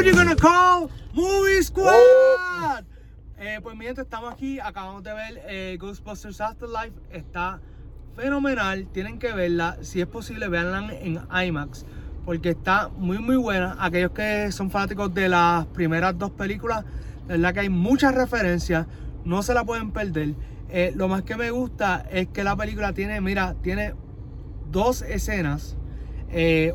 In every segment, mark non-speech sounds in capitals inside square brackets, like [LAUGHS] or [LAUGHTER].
Who you gonna call? Movie Squad. Eh, pues mi gente, estamos aquí, acabamos de ver eh, Ghostbusters Afterlife, está fenomenal, tienen que verla, si es posible véanla en IMAX, porque está muy muy buena, aquellos que son fanáticos de las primeras dos películas, de verdad que hay muchas referencias, no se la pueden perder. Eh, lo más que me gusta es que la película tiene, mira, tiene dos escenas,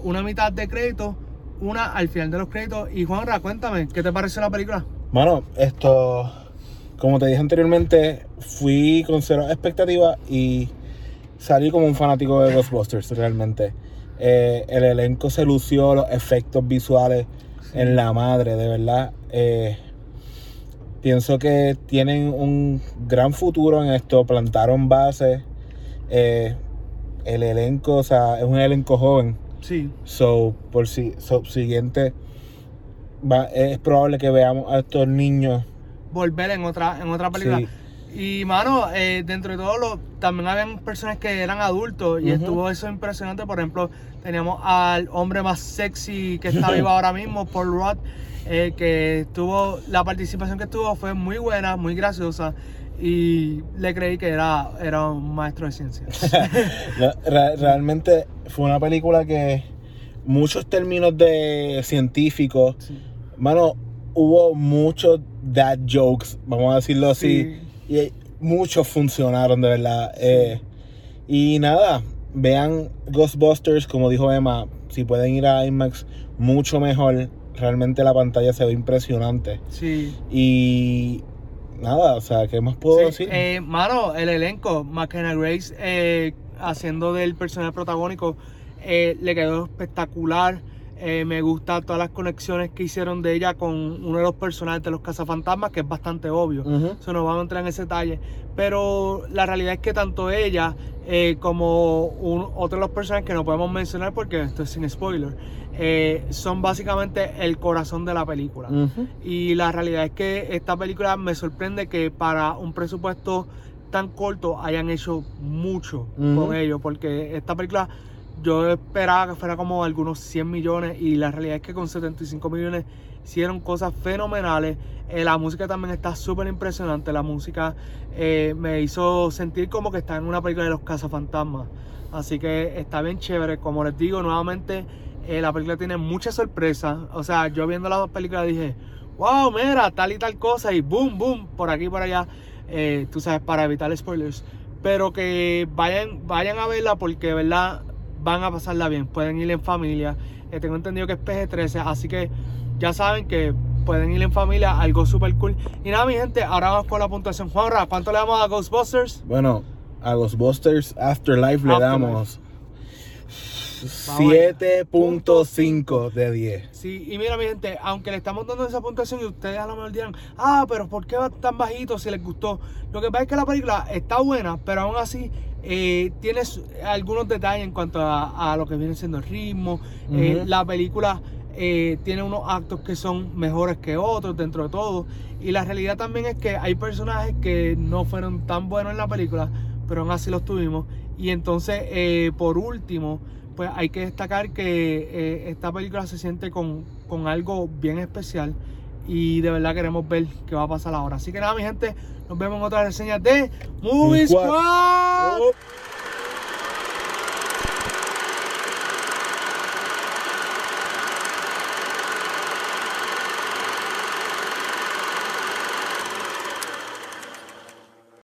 una mitad de crédito, una al final de los créditos. Y Juanra, cuéntame, ¿qué te pareció la película? Bueno, esto, como te dije anteriormente, fui con cero expectativas y salí como un fanático de Ghostbusters, realmente. Eh, el elenco se lució, los efectos visuales en la madre, de verdad. Eh, pienso que tienen un gran futuro en esto, plantaron bases. Eh, el elenco, o sea, es un elenco joven. Sí. So, por si, siguiente, va, es probable que veamos a estos niños. Volver en otra, en otra película. Sí. Y mano, eh, dentro de todo lo, también habían personas que eran adultos y estuvo eso impresionante. Por ejemplo, teníamos al hombre más sexy que está vivo [LAUGHS] ahora mismo, Paul Rudd, eh, que tuvo, la participación que tuvo fue muy buena, muy graciosa. Y le creí que era, era un maestro de ciencia. [LAUGHS] No, re- realmente fue una película que muchos términos de científicos, Sí. mano, hubo muchos dad jokes, vamos a decirlo así, y muchos funcionaron de verdad. Eh, y nada, vean Ghostbusters, como dijo Emma, si pueden ir a IMAX, mucho mejor. Realmente la pantalla se ve impresionante. Sí. Y nada, o sea, ¿qué más puedo Sí, decir? eh, mano, el elenco, McKenna Grace eh, haciendo del personaje protagónico, eh, le quedó espectacular. Eh, me gusta todas las conexiones que hicieron de ella con uno de los personajes de los cazafantasmas, que es bastante obvio. Eso no vamos a entrar en ese detalle. Pero la realidad es que tanto ella eh, como un- otro de los personajes que no podemos mencionar porque esto es sin spoiler, eh, son básicamente el corazón de la película. Y la realidad es que esta película me sorprende que para un presupuesto tan corto hayan hecho mucho con ello, porque esta película yo esperaba que fuera como algunos 100 millones y la realidad es que con 75 millones hicieron cosas fenomenales. Eh, la música también está súper impresionante, la música eh, me hizo sentir como que estaba en una película de los cazafantasmas. Así que está bien chévere, como les digo nuevamente, eh, la película tiene muchas sorpresas. O sea, yo viendo la película dije, wow, mira, tal y tal cosa, y boom, boom, por aquí y por allá, tú sabes, para evitar spoilers. Pero que vayan, vayan a verla porque verdad van a pasarla bien. Pueden ir en familia. Eh, tengo entendido que es PG-13, así que ya saben que pueden ir en familia, algo súper cool. Y nada, mi gente, ahora vamos con la puntuación. Juanra, ¿cuánto le damos a Ghostbusters? Bueno, a Ghostbusters Afterlife le damos Vamos allá. 7.5 de 10. Sí, y mira mi gente, aunque le estamos dando esa puntuación y ustedes a lo mejor dirán, ah, pero ¿por qué va tan bajito si les gustó? Lo que pasa es que la película está buena, pero aún así eh, tiene su- algunos detalles en cuanto a, a lo que viene siendo el ritmo. Eh, la película eh, tiene unos actos que son mejores que otros dentro de todo. Y la realidad también es que hay personajes que no fueron tan buenos en la película, pero aún así los tuvimos. Y entonces, eh, por último, pues hay que destacar que esta película se siente con, con algo bien especial y de verdad queremos ver qué va a pasar ahora. Así que nada, mi gente, nos vemos en otras reseñas de Movie Squad.